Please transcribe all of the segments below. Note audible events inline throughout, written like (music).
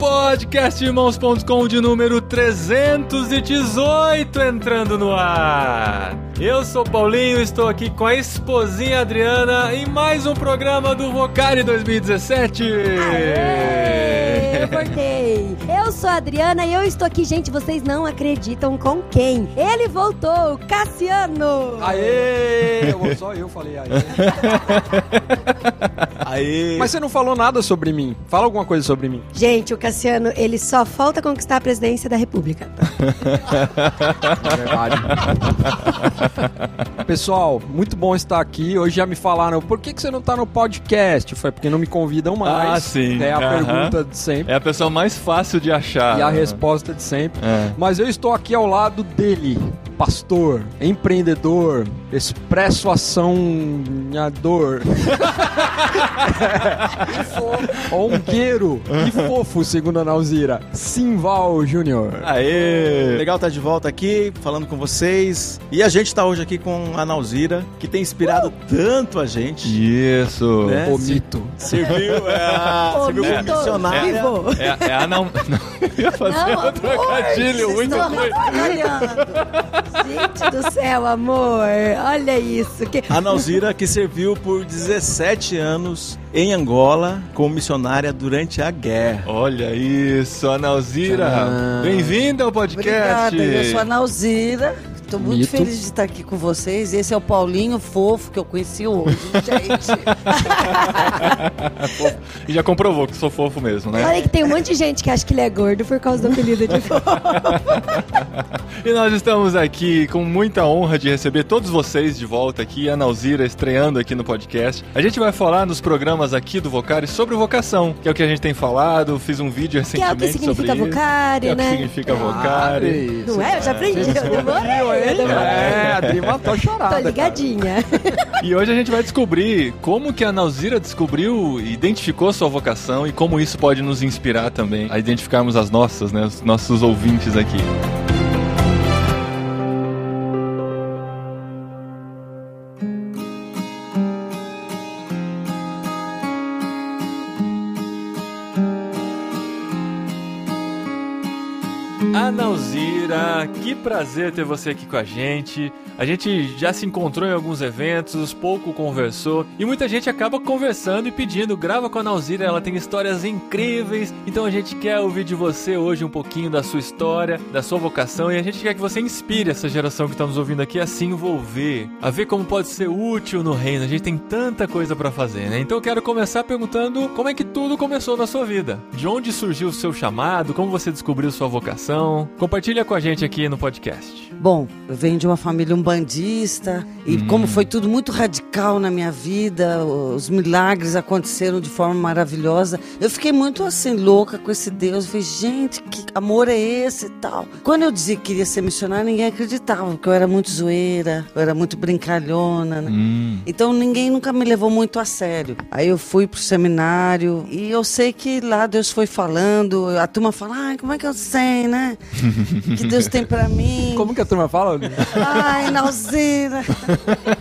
Podcastirmãos.com de número 318 entrando no ar. Eu sou Paulinho, estou aqui com a esposinha Adriana em mais um programa do Vocari 2017. Aê, eu voltei. Eu sou a Adriana e eu estou aqui, gente, vocês não acreditam com quem? Ele voltou, Cassiano. Aê! Eu- Só eu falei aê. (laughs) Aê! Mas você não falou nada sobre mim. Fala alguma coisa sobre mim. Gente, o Cassiano, ele só falta conquistar a presidência da República. É (laughs) verdade. Pessoal, muito bom estar aqui. Hoje já me falaram, por que, que você não tá no podcast? Foi porque não me convidam mais. Ah, sim. É a pergunta de sempre. É a pessoa mais fácil de achar. E a resposta de sempre. É. Mas eu estou aqui ao lado dele, pastor, empreendedor, expresso açãodor. (laughs) (laughs) Ongueiro e fofo, segundo a Nauzira. Simval Júnior. Aê! Legal estar de volta aqui, falando com vocês. E a gente tá hoje aqui com a Nauzira, que tem inspirado tanto a gente. Isso! Né? O mito. Serviu, é, Ô, (laughs) serviu como missionária. vivo. É, é a (laughs) não. não ia fazer Não, um trocadilho muito ruim. Gente do céu, amor. Olha isso. Que... A Nauzira que serviu por 17 anos em Angola como missionária durante a guerra. Olha isso, Analzira. Bem-vinda ao podcast. Obrigada, eu sou a Nauzira. Estou muito Mito. feliz de estar aqui com vocês. Esse é o Paulinho Fofo que eu conheci hoje, gente. (laughs) E já comprovou que sou fofo mesmo, né? Olha que tem um monte de gente que acha que ele é gordo por causa do apelido de fofo. (laughs) E nós estamos aqui com muita honra de receber todos vocês de volta aqui, a Analzira estreando aqui no podcast. A gente vai falar nos programas aqui do Vocari sobre vocação, que é o que a gente tem falado, fiz um vídeo Que é o recentemente que significa sobre isso. vocário, Que é o que né? significa vocari. Não é? Eu já aprendi. Eu demorei. É, a Dri matou a chorada. Tô ligadinha. E hoje a gente vai descobrir como que a Nauzira descobriu e identificou sua vocação e como isso pode nos inspirar também a identificarmos as nossas, né? Os nossos ouvintes aqui. Que prazer ter você aqui com a gente. A gente já se encontrou em alguns eventos, pouco conversou e muita gente acaba conversando e pedindo, grava com a Analzira, ela tem histórias incríveis. Então a gente quer ouvir de você hoje um pouquinho da sua história, da sua vocação e a gente quer que você inspire essa geração que está nos ouvindo aqui a se envolver, a ver como pode ser útil no reino. A gente tem tanta coisa para fazer, né? Então eu quero começar perguntando como é que tudo começou na sua vida. De onde surgiu o seu chamado? Como você descobriu sua vocação? Compartilha com a gente aqui no podcast. Bom, eu venho de uma família umbandista e como foi tudo muito radical na minha vida, os milagres aconteceram de forma maravilhosa. Eu fiquei muito assim louca com esse Deus. Eu falei, gente, que amor é esse e tal. Quando eu dizia que queria ser missionária, ninguém acreditava, porque eu era muito zoeira, eu era muito brincalhona, né? Então ninguém nunca me levou muito a sério. Aí eu fui pro seminário e eu sei que lá Deus foi falando, a turma fala, ai, como é que eu sei, né? (laughs) que Deus tem pra mim. Como que a turma fala? Ai, Nauzira.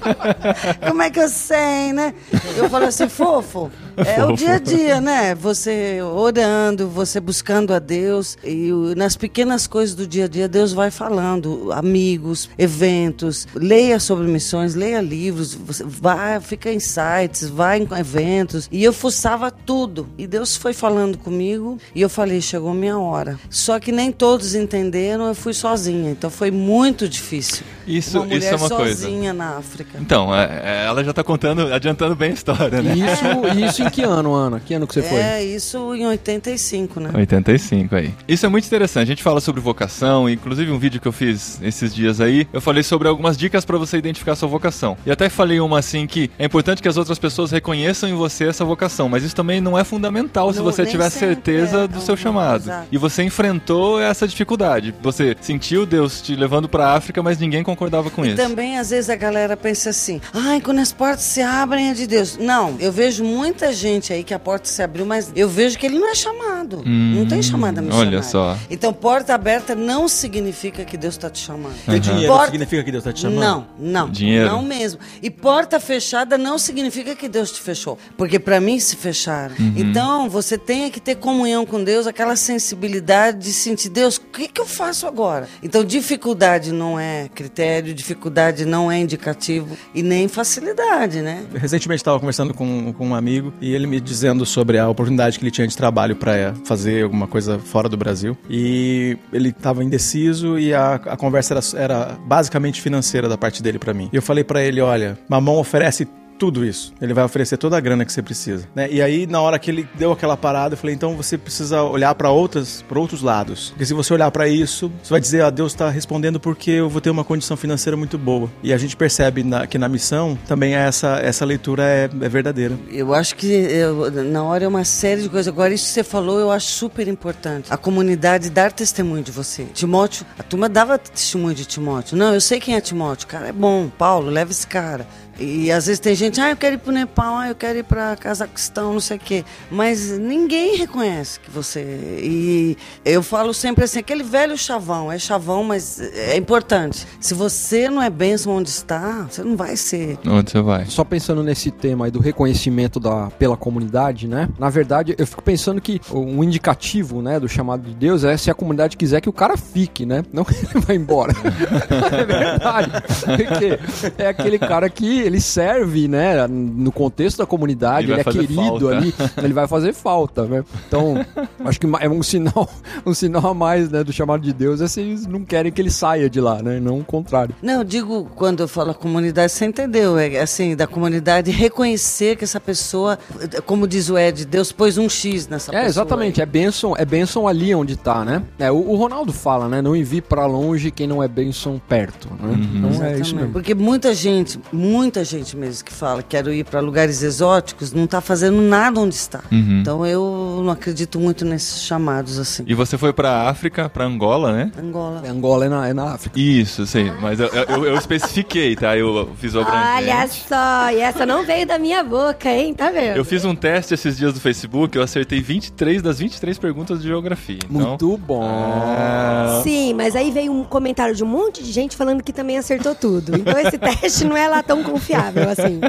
(laughs) Como é que eu sei, né? Eu falo assim, fofo. É o dia a dia, né? Você orando, você buscando a Deus. E nas pequenas coisas do dia a dia, Deus vai falando. Amigos, eventos. Leia sobre missões, leia livros. Você vai, fica em sites, vai em eventos. E eu fuçava tudo. E Deus foi falando comigo. E eu falei, chegou minha hora. Só que nem todos entenderam, eu fui sozinha. Então foi muito difícil. Isso, isso é uma coisa. sozinha na África. Então, é- é, ela já tá contando, adiantando bem a história, né? Isso, isso em que ano, Ana? Que ano que você foi? É, isso em 85, né? 85 aí. Isso é muito interessante. A gente fala sobre vocação, inclusive um vídeo que eu fiz esses dias aí, eu falei sobre algumas dicas pra você identificar a sua vocação. E até falei uma assim que é importante que as outras pessoas reconheçam em você essa vocação, mas isso também não é fundamental se Não, você nem tiver certeza é. do seu Uhum, chamado. exato. E você enfrentou essa dificuldade. Você sentiu Deus te levando pra África, mas ninguém concordava com E isso. também, às vezes, a galera pensa assim: ai, quando as portas se abrem é de Deus. Não, eu vejo muita gente aí que a porta se abriu, mas eu vejo que ele não é chamado. não tem chamada missionária. olha só. Então, porta aberta não significa que Deus está te chamando. Ter dinheiro Porta- significa que Deus tá te chamando? Não, não. Dinheiro. Não mesmo. E porta fechada não significa que Deus te fechou. Porque para mim se fecharam. Uhum. Então você tem que ter comunhão com Deus, aquela sensibilidade de sentir, Deus, o que, que eu faço agora? Então dificuldade não é critério, dificuldade não é indicativo e nem facilidade, né? Recentemente estava conversando com, com um amigo e ele me dizendo sobre a oportunidade que ele tinha de trabalho para fazer alguma coisa fora do Brasil. E ele estava indeciso e a, a conversa era, era basicamente financeira da parte dele para mim. E eu falei para ele: olha, Mamão oferece tudo isso. Ele vai oferecer toda a grana que você precisa. Né? E aí, na hora que ele deu aquela parada, eu falei: então você precisa olhar para outras, para outros lados. Porque se você olhar para isso, você vai dizer: ah, Deus está respondendo porque eu vou ter uma condição financeira muito boa. E a gente percebe na- que na missão também essa, essa leitura é, é verdadeira. Eu acho que eu- na hora é uma série de coisas. Agora, isso que você falou, eu acho super importante. A comunidade dar testemunho de você. Timóteo, a turma dava testemunho de Timóteo. Não, eu sei quem é Timóteo. Cara, é bom. Paulo, leva esse cara. E às vezes tem gente, ah, eu quero ir pro Nepal, ah, eu quero ir pra Cazaquistão, não sei o quê. Mas ninguém reconhece que você. E eu falo sempre assim, aquele velho chavão, é chavão, mas é importante. Se você não é bênção onde está, você não vai ser. Onde você vai? Só pensando nesse tema aí do reconhecimento da, pela comunidade, né? Na verdade, eu fico pensando que um indicativo, né, do chamado de Deus é se a comunidade quiser que o cara fique, né? Não que ele vá embora. (laughs) é verdade. Porque é aquele cara que ele serve, né, no contexto da comunidade, Ele ele, é querido falta. ali, (laughs) ele vai fazer falta, né? Então, acho que é um sinal, (laughs) um sinal a mais, né, do chamado de Deus é se eles não querem que ele saia de lá, né? Não o contrário. Não, eu digo quando eu falo comunidade, você entendeu? É assim, da comunidade reconhecer que essa pessoa, como diz o Ed, Deus pôs um X nessa pessoa. É, exatamente, é bênção, é bênção ali onde tá, né? É, o, o Ronaldo fala, né? Não envie pra longe quem não é bênção perto, né? Então é isso mesmo. Porque muita gente, muita gente mesmo que fala quero ir para lugares exóticos, não está fazendo nada onde está. Uhum. Então eu não acredito muito nesses chamados assim. E você foi pra África, pra Angola, né? Angola. Angola é na, é na África. Isso, sei. Mas eu, eu, eu especifiquei, tá? Eu fiz o Olha só, e essa não veio da minha boca, hein? Tá vendo? Eu fiz um teste esses dias do Facebook, eu acertei 23 das 23 perguntas de geografia. Então, Muito bom. Ah, Sim, mas aí veio um comentário de um monte de gente falando que também acertou tudo. Então esse (laughs) teste não é lá tão confiável assim.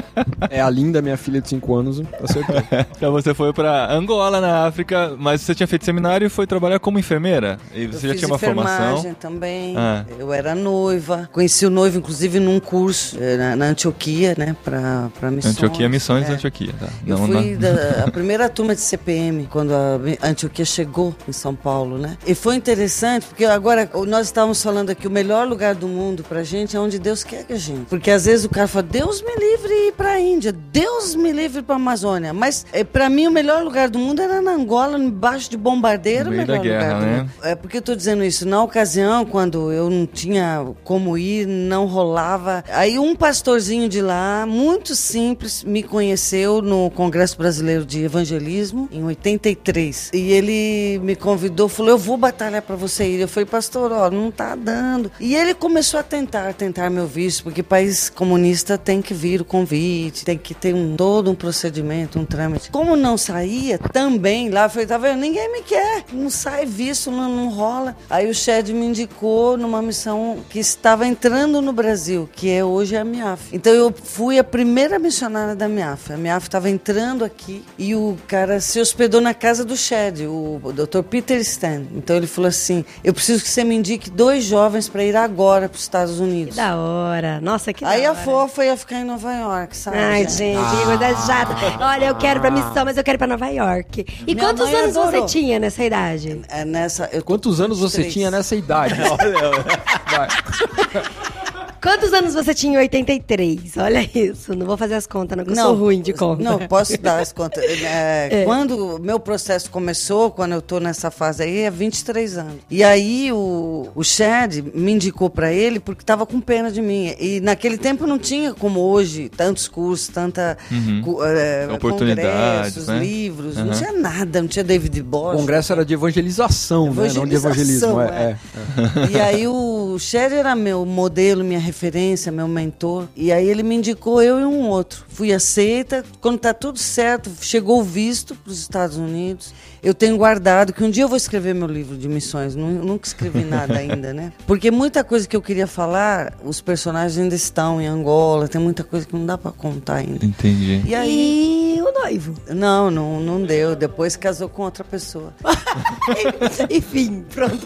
É a linda, minha filha de 5 anos, acertou. (laughs) então você foi pra Angola, na África, mas você tinha feito seminário e foi trabalhar como enfermeira? E Eu você já fiz tinha uma enfermagem formação? também. Ah. Eu era noiva. Conheci o noivo, inclusive, num curso eh, na, na Antioquia, né? Pra, pra missões. Antioquia, missões É. Antioquia, tá? Eu Não, fui não- da (laughs) a primeira turma de CPM, quando a Antioquia chegou em São Paulo, né? E foi interessante, porque agora nós estávamos falando aqui, o melhor lugar do mundo pra gente é onde Deus quer que a gente. Porque às vezes o cara fala, Deus me livre ir pra Índia, Deus me livre pra Amazônia. Mas é, pra mim o melhor lugar do mundo era na Angola, embaixo de bombardeiro, No meio melhor da guerra, né? É porque eu tô dizendo isso. Na ocasião, quando eu não tinha como ir, não rolava. Aí um pastorzinho de lá, muito simples, me conheceu no Congresso Brasileiro de Evangelismo em 83. E ele me convidou, falou: "Eu vou batalhar para você ir". Eu falei: "Pastor, ó, não tá dando". E ele começou a tentar, tentar meu visto, porque país comunista tem que vir o convite, tem que ter um todo um procedimento, um trâmite. Como não saía também lá, falei: "Tá vendo? Ninguém me quer. Não sai visto, não, não rola". Aí o Shed me indicou numa missão que estava entrando no Brasil, que é hoje a MIAF. Então eu fui a primeira missionária da MIAF. A MIAF estava entrando aqui e o cara se hospedou na casa do Shed, o, Dr. Peter Stan. Então ele falou assim: "Eu preciso que você me indique dois jovens para ir agora para os Estados Unidos". Da hora. Nossa, que Aí da a hora. fofa ia ficar em Nova York, sabe? Ai, gente, que coisa chata. Olha, eu quero pra missão, mas eu quero ir pra Nova York. E Minha quantos mãe anos você adorou. tinha nessa idade? É nessa, eu Quantos anos você 23. tinha nessa idade? (laughs) Vai. (laughs) Quantos anos você tinha em 83? Olha isso. Não vou fazer as contas, não, eu sou ruim de conta. Não, posso dar as contas. (laughs) É, Quando o meu processo começou, quando eu tô nessa fase aí, é 23 anos. E aí o, o Chad me indicou para ele porque tava com pena de mim. E naquele tempo não tinha, como hoje, tantos cursos, tanta cu- é, Oportunidades, congressos, né? livros, não Uhum. tinha nada, não tinha David O Bosch. congresso era de evangelização, né? Não de evangelismo. Evangelização, É, é. E aí o o Shed era meu modelo, minha referência, meu mentor. E aí ele me indicou eu e um outro. Fui aceita. Quando tá tudo certo, chegou o visto para os Estados Unidos. Eu tenho guardado que um dia eu vou escrever meu livro de missões. Nu- Nunca escrevi nada (laughs) ainda, né? Porque muita coisa que eu queria falar, os personagens ainda estão em Angola. Tem muita coisa que não dá para contar ainda. Entendi. E aí. E o noivo? Não, não, não deu. Depois casou com outra pessoa. (laughs) Enfim, pronto.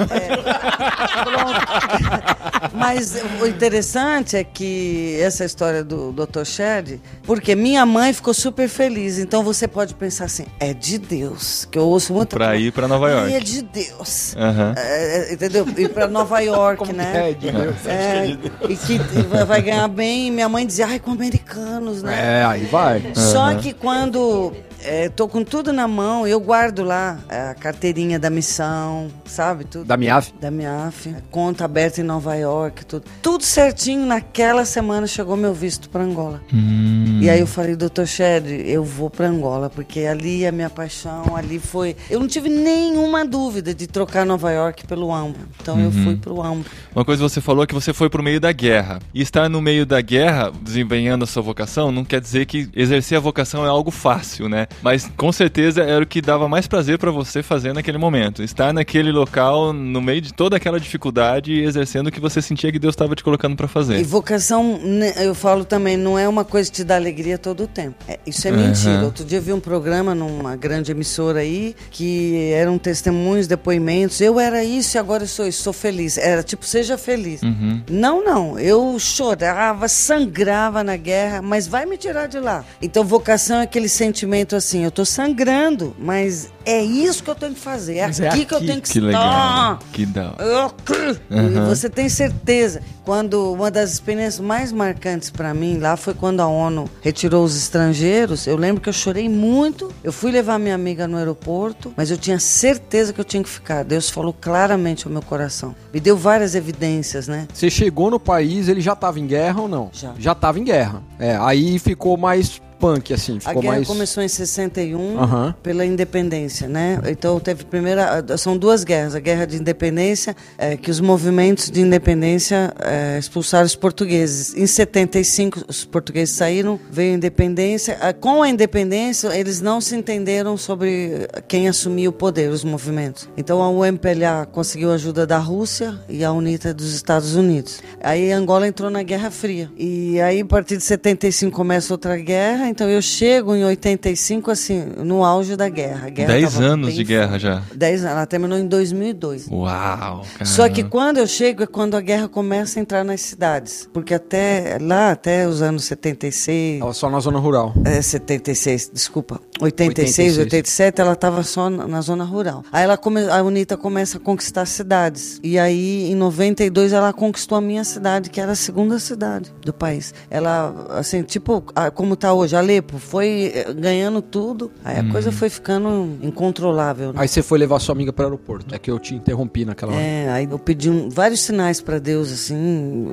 Mas o interessante é que essa história do Dr. Shed, porque minha mãe ficou super feliz. Então você pode pensar assim, é de Deus, que eu ouço muito. Pra ir pra Nova York. É de Deus. É, é, entendeu? Ir pra Nova York, né? É, de Deus. É, e que vai- vai ganhar bem. Minha mãe dizia, ai, com americanos, né? É, aí vai. Só que quando é, tô com tudo na mão, eu guardo lá é, a carteirinha da missão, sabe? Tudo. Da Miaf? Da MIAF, conta aberta em Nova York, tudo. Tudo certinho, naquela semana chegou meu visto para Angola. Hum. E aí eu falei, doutor Shed, eu vou para Angola, porque ali é minha paixão, ali foi... Eu não tive nenhuma dúvida de trocar Nova York pelo AMBO. Então eu fui pro AMBO. Uma coisa que você falou é que você foi pro meio da guerra. E estar no meio da guerra, desempenhando a sua vocação, não quer dizer que exercer a vocação é algo fácil, né? Mas com certeza era o que dava mais prazer pra você fazer naquele momento. Estar naquele local, no meio de toda aquela dificuldade e exercendo o que você sentia que Deus estava te colocando pra E fazer. vocação, né, eu falo também, não é uma coisa que te dá alegria todo o tempo. É, isso é mentira. Outro dia eu vi um programa numa grande emissora aí, que eram testemunhos, depoimentos. Eu era isso e agora eu sou isso, sou feliz. Era tipo, seja feliz. Uhum. Não, não. Eu chorava, sangrava na guerra, mas vai me tirar de lá. Então, vocação é aquele sentimento assim, eu tô sangrando, mas é isso que eu tenho que fazer. É aqui, é que eu aqui. tenho que, Que estar. legal. Que da cru. E você tem certeza. Quando uma das experiências mais marcantes para mim lá foi quando a ONU retirou os estrangeiros. Eu lembro que eu chorei muito. Eu fui levar minha amiga no aeroporto, mas eu tinha certeza que eu tinha que ficar. Deus falou claramente ao meu coração. Me deu várias evidências, né? Você chegou no país, ele já tava em guerra ou não? Já. Já tava em guerra. É, aí ficou mais punk, assim, A ficou guerra mais... começou em 61 Aham. pela independência, né? Então teve primeira, são duas guerras, a guerra de independência, é, que os movimentos de independência é, expulsaram os portugueses. Em 75 os portugueses saíram, veio a independência. Com a independência eles não se entenderam sobre quem assumia o poder, os movimentos. Então a UMPLA conseguiu a ajuda da Rússia e a UNITA dos Estados Unidos. Aí Angola entrou na Guerra Fria. E aí a partir de 75 começa outra guerra, então eu chego em 85 assim, no auge da guerra. A guerra Dez anos de guerra já. 10 anos, ela terminou em 2002. Uau, cara. Só que quando eu chego é quando a guerra começa a entrar nas cidades. Porque até lá, até os anos 76, Tava só na zona rural. é, 76, desculpa. 86, 86. 87, ela estava só na, na zona rural. Aí ela come, a UNITA começa a conquistar cidades. E aí, em 92, ela conquistou a minha cidade, que era a segunda cidade do país. Ela, assim, tipo, a- como tá hoje, Alepo, foi eh, ganhando tudo. Aí a coisa foi ficando incontrolável. né? Aí você foi levar sua amiga pro aeroporto. É que eu te interrompi naquela hora. É, aí eu pedi um- vários sinais para Deus, assim.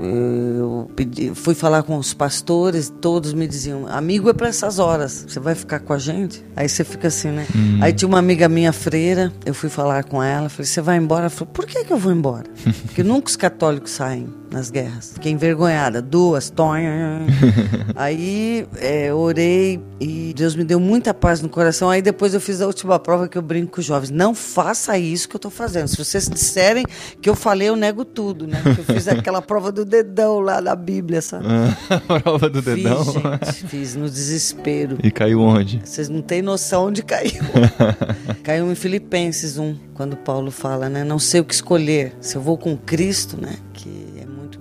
Eu pedi, fui falar com os pastores, todos me diziam: amigo é para essas horas, você vai ficar com a gente? Aí você fica assim, né? Aí tinha uma amiga minha, freira, eu fui falar com ela, falei: você vai embora? Ela falou: por que, que eu vou embora? (laughs) Porque nunca os católicos saem nas guerras. Fiquei envergonhada, duas, tonha. (laughs) Aí é, orei e Deus me deu muita paz no coração. Aí depois eu fiz a última prova que eu brinco com os jovens. Não faça isso que eu tô fazendo. Se vocês disserem que eu falei, eu nego tudo, né? Porque eu fiz (laughs) aquela prova do dedão lá da Bíblia, sabe? (laughs) Prova do Fiz, dedão. gente, fiz no desespero. E caiu onde? Vocês não têm noção onde caiu. caiu em Filipenses 1, quando Paulo fala, né? Não sei o que escolher. Se eu vou com Cristo, né? Que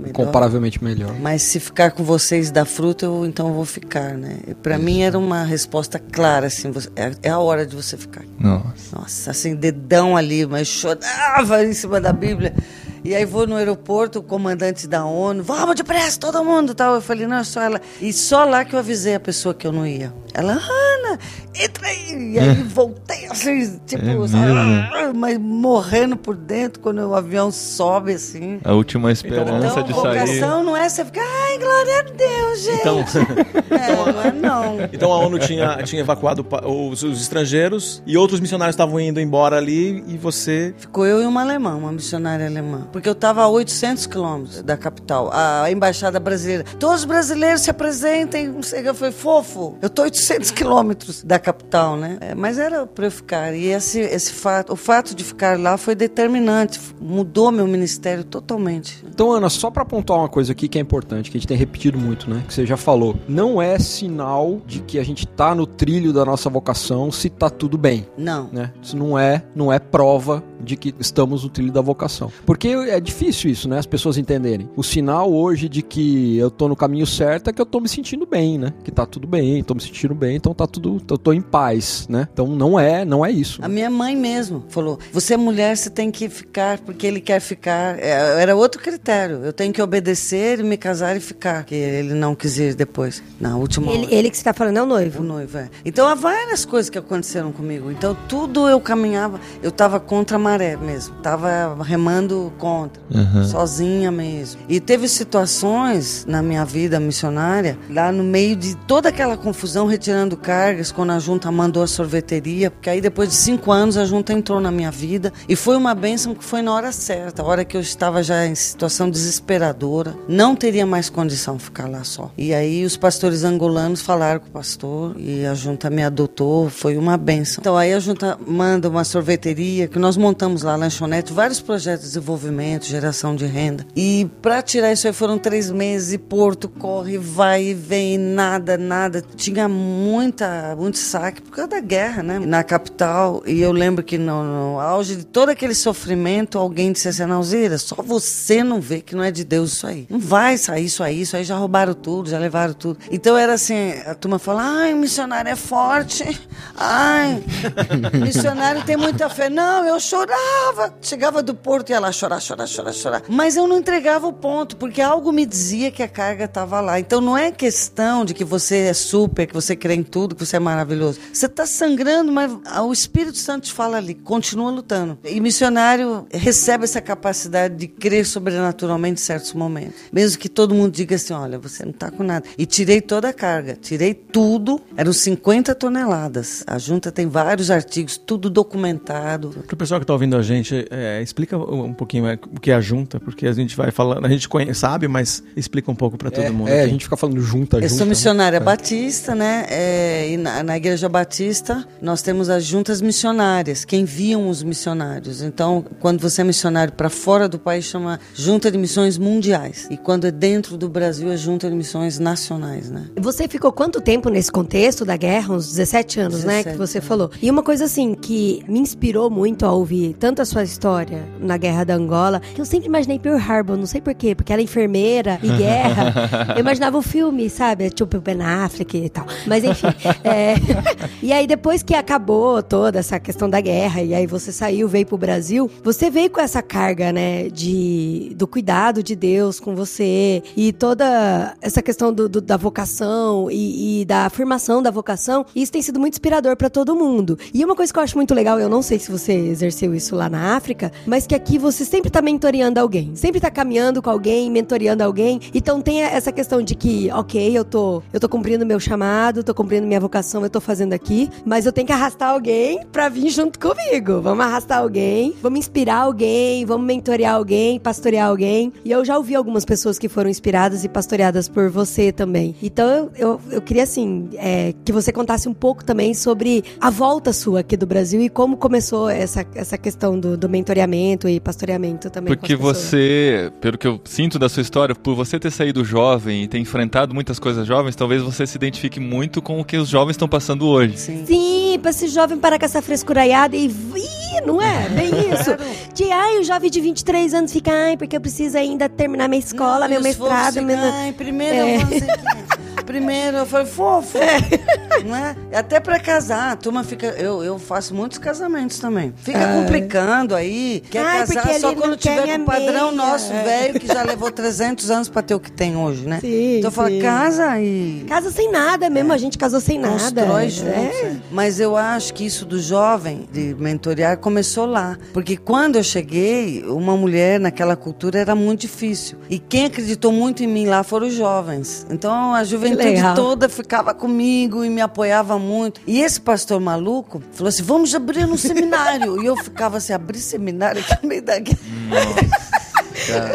melhor. Comparavelmente melhor. Mas se ficar com vocês da fruta, eu então eu vou ficar, né? Para mim era uma resposta clara, assim, você- é, é a hora de você ficar. Nossa. Nossa, assim, dedão ali, mas chorava em cima da Bíblia. E aí vou no aeroporto, o comandante da ONU, vamos depressa, todo mundo tal. Eu falei, não, é só ela. E só lá que eu avisei a pessoa que eu não ia. Ela, Ana, entra aí. E aí voltei assim, tipo, É sabe, mas morrendo por dentro quando o avião sobe assim. A última esperança Então, de sair. vocação não é você ficar, ai, glória a Deus, gente. Então, (laughs) É, não é não. então a ONU tinha, tinha evacuado os, os estrangeiros e outros missionários estavam indo embora ali e você. Ficou eu e uma alemã, uma missionária alemã. Porque eu estava a 800 quilômetros da capital, a embaixada brasileira. Todos os brasileiros se apresentem, não sei, eu falei, fofo, eu tô 800 quilômetros da capital, né? É, mas era para eu ficar. E esse, esse fato, o fato de ficar lá foi determinante, mudou meu ministério totalmente. Então, Ana, só para pontuar uma coisa aqui que é importante, que a gente tem repetido muito, né? Que você já falou, não é sinal de que a gente tá no trilho da nossa vocação se tá tudo bem. Não. Né? Isso não é, não é prova de que estamos no trilho da vocação. Porque é difícil isso, né? As pessoas entenderem. O sinal hoje de que eu tô no caminho certo é que eu tô me sentindo bem, né? Que tá tudo bem, tô me sentindo bem, então tá tudo, eu tô em paz, né? Então não é, não é isso. A minha mãe mesmo falou: "Você é mulher, você tem que ficar porque ele quer ficar". É, era outro critério. Eu tenho que obedecer e me casar e ficar, que ele não quis ir depois. Na última ele, hora. ele que você tá falando é o noivo. O noivo, é. Então há várias coisas que aconteceram comigo. Então tudo eu caminhava, eu tava contra a maré mesmo. Tava remando contra, uhum. sozinha mesmo. E teve situações na minha vida missionária, lá no meio de toda aquela confusão, retirando cargas, quando a junta mandou a sorveteria, porque aí depois de cinco anos a junta entrou na minha vida e foi uma bênção que foi na hora certa, a hora que eu estava já em situação desesperadora, não teria mais condição de ficar lá só. E aí os pastores angolanos falaram com o pastor e a junta me adotou, foi uma bênção. Então aí a junta manda uma sorveteria que nós montamos lá, lanchonete, vários projetos de desenvolvimento, geração de renda. E para tirar isso aí foram três meses e Porto corre, vai e vem, nada, nada. Tinha muita, muito saque por causa da guerra, né? Na capital. E eu lembro que no, no auge de todo aquele sofrimento, alguém disse assim, Alzira, só você não vê que não é de Deus isso aí. Não vai sair isso aí, isso aí já roubaram tudo, já levaram tudo. Então era assim, a turma fala, ai, missionário é forte. Ai, missionário tem muita fé. Não, eu chorava. Chegava do porto e ia lá chorar, chorar, chorar, chorar. Mas eu não entregava o ponto, porque algo me dizia que a carga estava lá. Então não é questão de que você é super, que você crê em tudo, que você é maravilhoso. Você está sangrando, mas o Espírito Santo te fala ali, continua lutando. E missionário recebe essa capacidade de crer sobrenaturalmente em certos momentos. Mesmo que todo mundo diga assim, olha, você não está com nada. E tirei toda a carga, tirei tudo, eram 50 toneladas. A junta tem vários artigos, tudo documentado. Para o pessoal que está ouvindo a gente, é, explica um pouquinho é, o que é a junta, porque a gente vai falando, a gente conhece, sabe, mas explica um pouco para todo é, mundo. É, aqui. a gente fica falando junta, Eu junta. sou missionária né? batista, né? É, e na, na, Igreja Batista, nós temos as juntas missionárias, que enviam os missionários. Então, quando você é missionário para fora do país, chama Junta de Missões Mundiais. E quando é dentro do Brasil, é Junta de Missões Nacionais, né? Você ficou quanto tempo nesse contexto da guerra? Uns 17 anos, 17, né? Que você falou. E uma coisa assim que me inspirou muito a ouvir tanto a sua história na guerra da Angola, que eu sempre imaginei Pearl Harbor, não sei porquê, porque ela é enfermeira e guerra. (laughs) eu imaginava o filme, sabe? Tipo Ben Affleck e tal. Mas enfim. é... (laughs) e aí depois que acabou toda essa questão da guerra, e aí você saiu, veio pro Brasil, você veio com essa carga, né? De, do cuidado de Deus com você e toda essa questão do, do da vocação e, e, da afirmação da vocação. Isso tem sido muito inspirador para todo mundo. E uma coisa que eu acho muito legal, eu não sei se você exerceu isso lá na África, mas que aqui você sempre tá mentoreando alguém. Sempre tá caminhando com alguém, mentoreando alguém. Então tem essa questão de que, ok, eu tô, eu tô cumprindo meu chamado, tô cumprindo minha vocação, eu tô fazendo aqui, mas eu tenho que arrastar alguém pra vir junto comigo. Vamos arrastar alguém, vamos inspirar alguém, vamos mentorear alguém, pastorear alguém. E eu já ouvi algumas pessoas que foram inspiradas e pastoreadas por você também. Então eu, eu, eu queria, assim, é, que você contasse um pouco também sobre a volta sua aqui do Brasil e como começou essa, essa questão do, do mentoreamento e pastoreamento também. Porque você, pelo que eu sinto da sua história, por você ter saído jovem e ter enfrentado muitas coisas jovens, talvez você se identifique muito com o que os jovens estão passando hoje. Sim, Sim pra esse jovem parar com essa frescuraiada e. Ih, não é? Bem (laughs) isso. De ai, o jovem de 23 anos fica, ai, porque eu preciso ainda terminar minha escola, não, meu mestrado. Meu... Ai, primeiro é. eu vou (laughs) Primeiro eu falei, fofo. É. Né? Até pra casar, a turma fica. Eu, eu faço muitos casamentos também. Fica é. complicando aí. Quer Ai, casar só quando tiver com o padrão nosso é. velho, que já levou 300 anos pra ter o que tem hoje, né? Sim, então eu falo, casa e. Casa sem nada mesmo, é. a gente casou sem nada. Constrói juntos. É. Mas eu acho que isso do jovem, de mentorear, começou lá. Porque quando eu cheguei, uma mulher naquela cultura era muito difícil. E quem acreditou muito em mim lá foram os jovens. Então a juventude juventude toda ficava comigo e me apoiava muito. E esse pastor maluco falou assim: vamos abrir um seminário. e eu ficava assim: abrir seminário aqui no meio da guerra.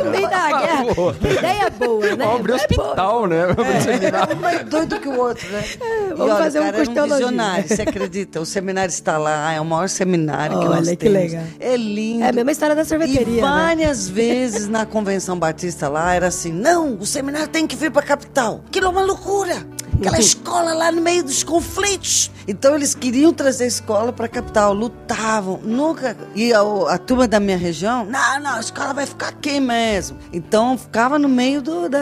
No meio da guerra. Que ideia boa, né? Abrir É hospital, né? É, um mais doido que o outro, né? E vamos olha, fazer um cara, de teologia. visionário, você acredita? O seminário está lá, é o maior seminário que Olha, nós que temos. legal. É lindo. É a mesma história da sorveteria, E né? várias vezes na Convenção Batista lá era assim: não, o seminário tem que vir para a capital. Aquilo é uma loucura. Aquela escola lá no meio dos conflitos. Então eles queriam trazer a escola para a capital, lutavam, nunca. E a, a turma da minha região, não, não, a escola vai ficar aqui mesmo. Então ficava no meio do. Da,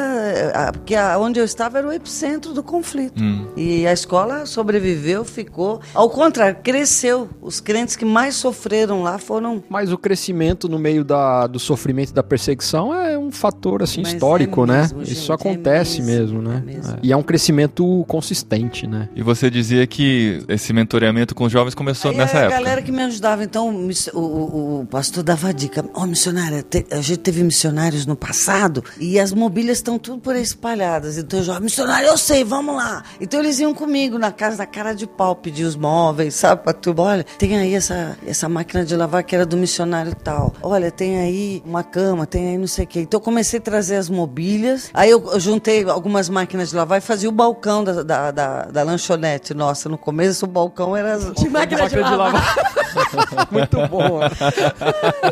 a- porque a- onde eu estava era o epicentro do conflito. E a escola sobreviveu, ficou. Ao contrário, cresceu. Os crentes que mais sofreram lá foram Mas o crescimento no meio da, do sofrimento e da perseguição é um fator assim Mas histórico, é né? mesmo, Isso gente, acontece é mesmo, mesmo, né? é mesmo. É. E é um crescimento consistente, né? E você dizia que esse mentoreamento com os jovens começou Aí nessa a época. galera que me ajudava, então, o, o- o- pastor dava a dica. Ó, missionária, te- a gente teve missionários no passado e as mobílias estão tudo por aí espalhadas. Então eu já, missionário, eu sei, vamos lá. Então eles iam comigo na casa da cara de pau, pedir os móveis, sabe, pra turma. Olha, tem aí essa, essa máquina de lavar que era do missionário tal. Olha, tem aí uma cama, tem aí não sei o quê. Então eu comecei a trazer as mobílias. Aí eu, eu juntei algumas máquinas de lavar e fazia o balcão da, da, da, da lanchonete. Nossa, no começo o balcão era... De máquina de lavar. (laughs) (laughs) Muito bom.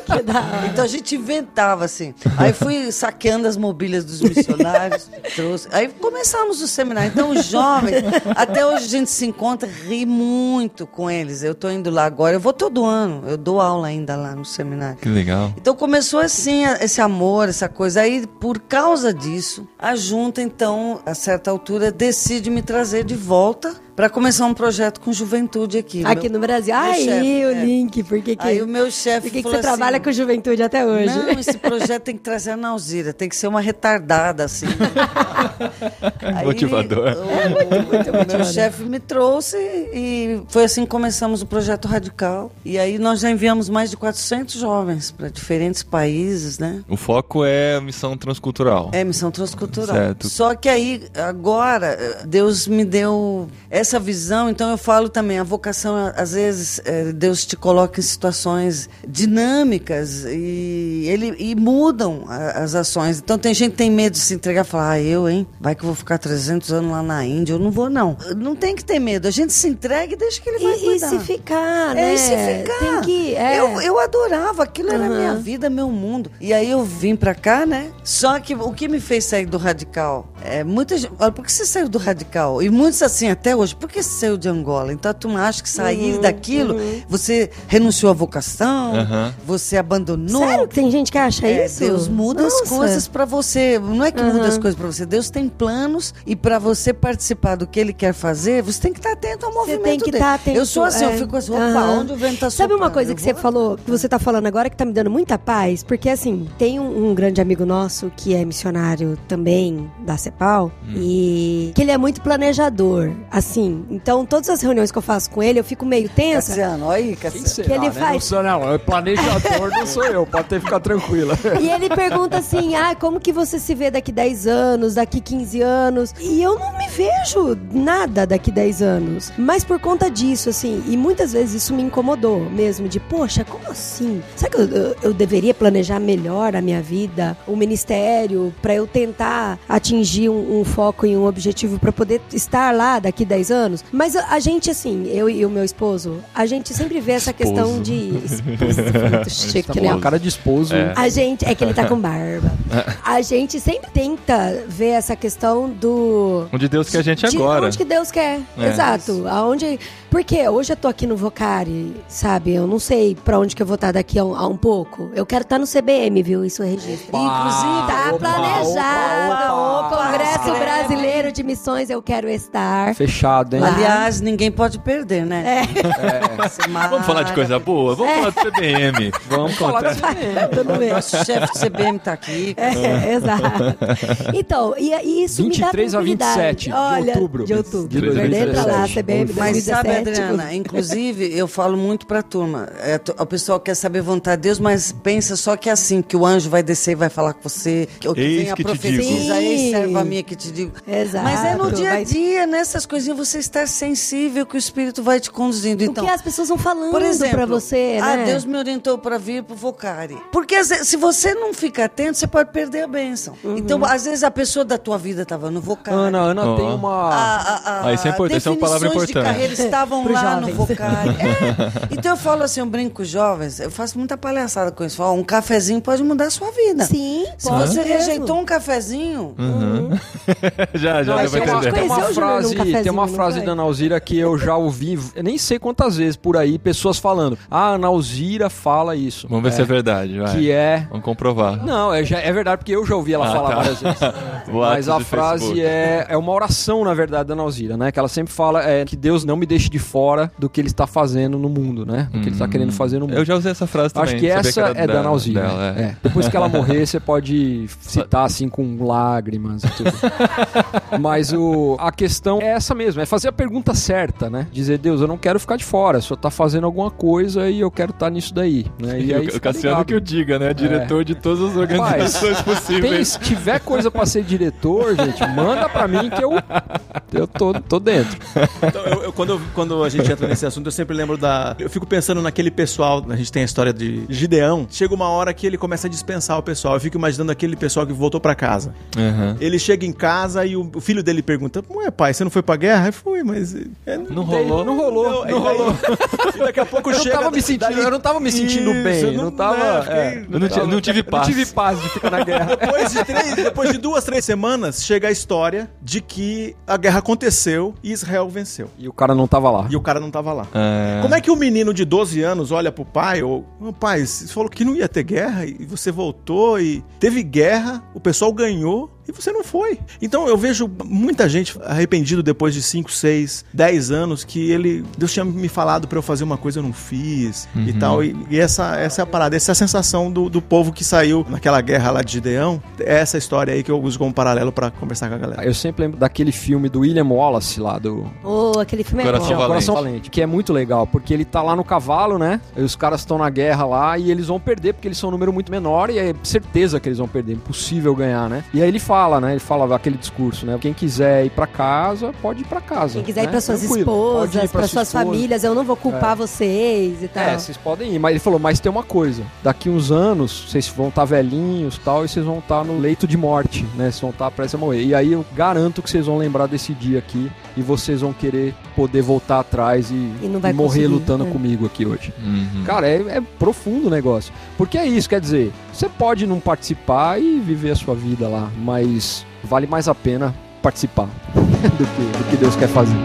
Que da hora. Então a gente inventava assim. Aí fui saqueando as mobílias dos missionários, (laughs) trouxe. Aí começamos o seminário. Então os jovens, até hoje a gente se encontra, ri muito com eles. Eu tô indo lá agora, eu vou todo ano, eu dou aula ainda lá no seminário. Que legal. Então começou assim esse amor, essa coisa. Aí, por causa disso, a junta, então, a certa altura, decide me trazer de volta para começar um projeto com juventude aqui. Aqui Meu- no Brasil. Aí, chefe, o é. link. Por que. Aí o meu chefe Por que, você trabalha assim, com juventude até hoje? não, esse projeto tem que trazer a Nauzira, tem que ser uma retardada, assim. (laughs) Aí, Motivador. O, o meu chefe me trouxe e foi assim que começamos o projeto Radical. E aí nós já enviamos mais de 400 jovens para diferentes países, né? O foco é a missão transcultural. É missão transcultural. Certo. Só que aí, agora, Deus me deu essa visão, então eu falo também, a vocação, às vezes, eh, Deus te coloca em situações dinâmicas e, ele, e mudam a- as ações. Então tem gente que tem medo de se entregar e falar, ah, eu, hein? Vai que eu vou ficar 300 anos lá na Índia. Eu não vou, não. Não tem que ter medo. A gente se entrega e deixa que ele vai E, e cuidar. se ficar, né? É, e se ficar. Tem que... É. Eu, eu adorava, aquilo era Aham. minha vida, meu mundo. E aí eu vim pra cá, né? Só que o que me fez sair do radical é muita gente. Olha, por que você saiu do radical? E muitos assim, até hoje, por que você saiu de Angola? Então tu acha que sair Uhum, daquilo, você renunciou à vocação, Aham. você abandonou. Sério que tem gente que acha É, isso? Deus muda as Nossa. coisas pra você. Não é que muda as coisas pra você. Deus tem planos e pra você participar do que Ele quer fazer, você tem que estar atento ao Você movimento tem que dele. estar atento. eu sou assim, é. eu fico assim, opa, onde o vento tá Sabe uma coisa Eu que você falou, que você tá falando agora, que tá me dando muita paz? Porque, assim, tem um, um grande amigo nosso que é missionário também da CEPAL e que ele é muito planejador, assim. Então, todas as reuniões que eu faço com ele, eu fico meio tensa. Cassiano, olha Cassiano. será, ele né? faz- Não sou, não. É planejador, não sou eu. Pode ter ficar tranquila. E ele pergunta assim: ah, como que você se vê daqui 10 anos, daqui 15 anos? E eu não me vejo nada daqui 10 anos. Mas por conta disso, assim, e muitas vezes isso me incomodou mesmo, de, poxa, como assim? Será que eu, eu- eu deveria planejar melhor a minha vida, o ministério, pra eu tentar atingir um, um foco e um objetivo pra poder estar lá daqui 10 anos? Mas a, a gente, assim, eu e o meu esposo, a gente sempre vê essa questão Esposo. de. Esposo, (laughs) muito chique, Tá né? com uma cara de esposo. É. A gente. É que ele tá com barba. (laughs) A gente sempre tenta ver essa questão do. Onde Deus quer a gente de agora. onde que Deus quer. É. Exato. Aonde. Porque hoje eu tô aqui no Vocari, sabe? Eu não sei pra onde que eu vou estar daqui a um, a um pouco. Eu quero estar no CBM, viu? Isso é registro. Inclusive, Tá opa, planejado. opa, o Congresso escreve. Brasileiro de Missões eu quero estar. Fechado, hein? Aliás, ninguém pode perder, né? É. Marca. Vamos falar de coisa boa? Vamos falar do CBM. Vamos falar Tudo bem. Nosso chefe do CBM tá aqui. É, exato. Então, e, e isso 23 a me dá 27 tranquilidade. de Olha, outubro. De outubro. De Perder pra lá, 2017. CBM Mas sabe, 2017, Adriana, inclusive eu falo muito pra turma. É, o pessoal quer saber a vontade de Deus, mas pensa só que é assim, que o anjo vai descer e vai falar com você, que, ou que Eis vem a profetisa, eis serva minha que te digo. Exato. Mas é no dia a dia, nessas coisinhas, você estar sensível que o Espírito vai te conduzindo. Então, o que as pessoas vão falando por exemplo, pra você, ah, né? Deus me orientou para vir pro Vocari. Porque às vezes, se você não fica atento, você pode perder a bênção. Uhum. Então, às vezes, a pessoa da tua vida estava no Vocari. Ana, Ana Ó. tem uma. A, a, a, Ah, isso é importante, isso é uma palavra definições de importante. carreira estavam (laughs) lá jovens. no Vocari. É. Então eu falo assim, eu brinco com os jovens, eu faço muita palhaçada com isso. Falo, um cafezinho pode mudar a sua vida. Sim, Se pode você mesmo. rejeitou um cafezinho, (laughs) já, já deu pra uma, entender. tem uma frase, tem uma frase da Nauzira que eu já ouvi, eu nem sei quantas vezes por aí, pessoas falando. Ah, a Nauzira fala isso. Vamos ver se é verdade, vai. Que é. Vamos comprovar. Não, é, já- é verdade, porque eu já ouvi ela Ah, falar tá. várias vezes. (laughs) Mas a frase Facebook. é, é uma oração, na verdade, da Nauzira, né? Que ela sempre fala é, que Deus não me deixe de fora do que ele está fazendo no mundo, né? Do que ele está querendo fazer no mundo. Eu já usei essa frase também. Acho que essa era é da Nauzira. dela, é. é. Depois que ela (laughs) morrer, você pode citar assim com lágrimas e tudo. (laughs) Mas o, a questão é essa mesmo, é fazer a pergunta certa, né? Dizer, Deus, eu não quero ficar de fora, só tá fazendo alguma coisa e eu quero estar nisso daí. Né? E E aí o Cassiano ligado. que eu diga, né? Diretor de todas as organizações (laughs) Tem, possíveis. se tiver coisa pra ser diretor, gente, manda pra mim que eu, eu tô, tô dentro. Então, eu- eu- quando, eu- quando a gente entra nesse assunto, eu sempre lembro da. Eu fico pensando naquele pessoal. A gente tem a história de Gideão. Chega uma hora que ele começa a dispensar o pessoal. Eu fico imaginando aquele pessoal que voltou pra casa. Aham. Ele chega em casa e o, o filho dele pergunta: Ué, pai, você não foi pra guerra? Eu fui, mas. é, Não rolou. Não rolou, não, aí- rolou. E daqui a pouco Eu não chega. tava me sentindo, daí- eu não tava me sentindo Isso, bem, eu não, tava. né, fiquei- é, Eu não, ti- não tive eu paz. não tive paz de ficar na guerra. (laughs) Depois de, três, depois de duas, três semanas, chega a história de que a guerra aconteceu e Israel venceu. E o cara não tava lá. E o cara não tava lá. É. Como é que o menino de 12 anos olha pro pai, ou, "Ô, pai, você falou que não ia ter guerra e você voltou e teve guerra, o pessoal ganhou e você não foi. Então eu vejo muita gente arrependido depois de 5, 6, 10 anos que ele, Deus tinha me falado pra eu fazer uma coisa, eu não fiz e tal. E, e essa, essa é a parada, essa é a sensação do, do povo que saiu naquela guerra lá de Gideão. É essa história aí que eu uso como paralelo pra conversar com a galera. Eu sempre lembro daquele filme do William Wallace lá, do Oh, aquele filme é Coração bom. Valente. Coração Valente, que é muito legal, porque ele tá lá no cavalo, né? E os caras estão na guerra lá e eles vão perder, porque eles são um número muito menor e é certeza que eles vão perder, impossível ganhar, né? E aí ele fala, né? Ele fala aquele discurso, né? Quem quiser ir pra casa, pode ir pra casa. Quem quiser ir né? para suas Tranquilo. Ir esposas, para sua suas esposa. famílias, eu não vou culpar vocês e tal. É, vocês podem ir, mas ele falou, mas tem uma coisa, daqui uns anos, vocês vão estar velhinhos e tal, e vocês vão estar no leito de morte, né? Vocês vão estar prestes a morrer. E aí eu garanto que vocês vão lembrar desse dia aqui e vocês vão querer poder voltar atrás e, E não vai morrer lutando é. comigo aqui hoje. Uhum. Cara, é, é profundo o negócio. Porque é isso, quer dizer, você pode não participar e viver a sua vida lá, mas vale mais a pena participar (laughs) do que, do que Deus quer fazer.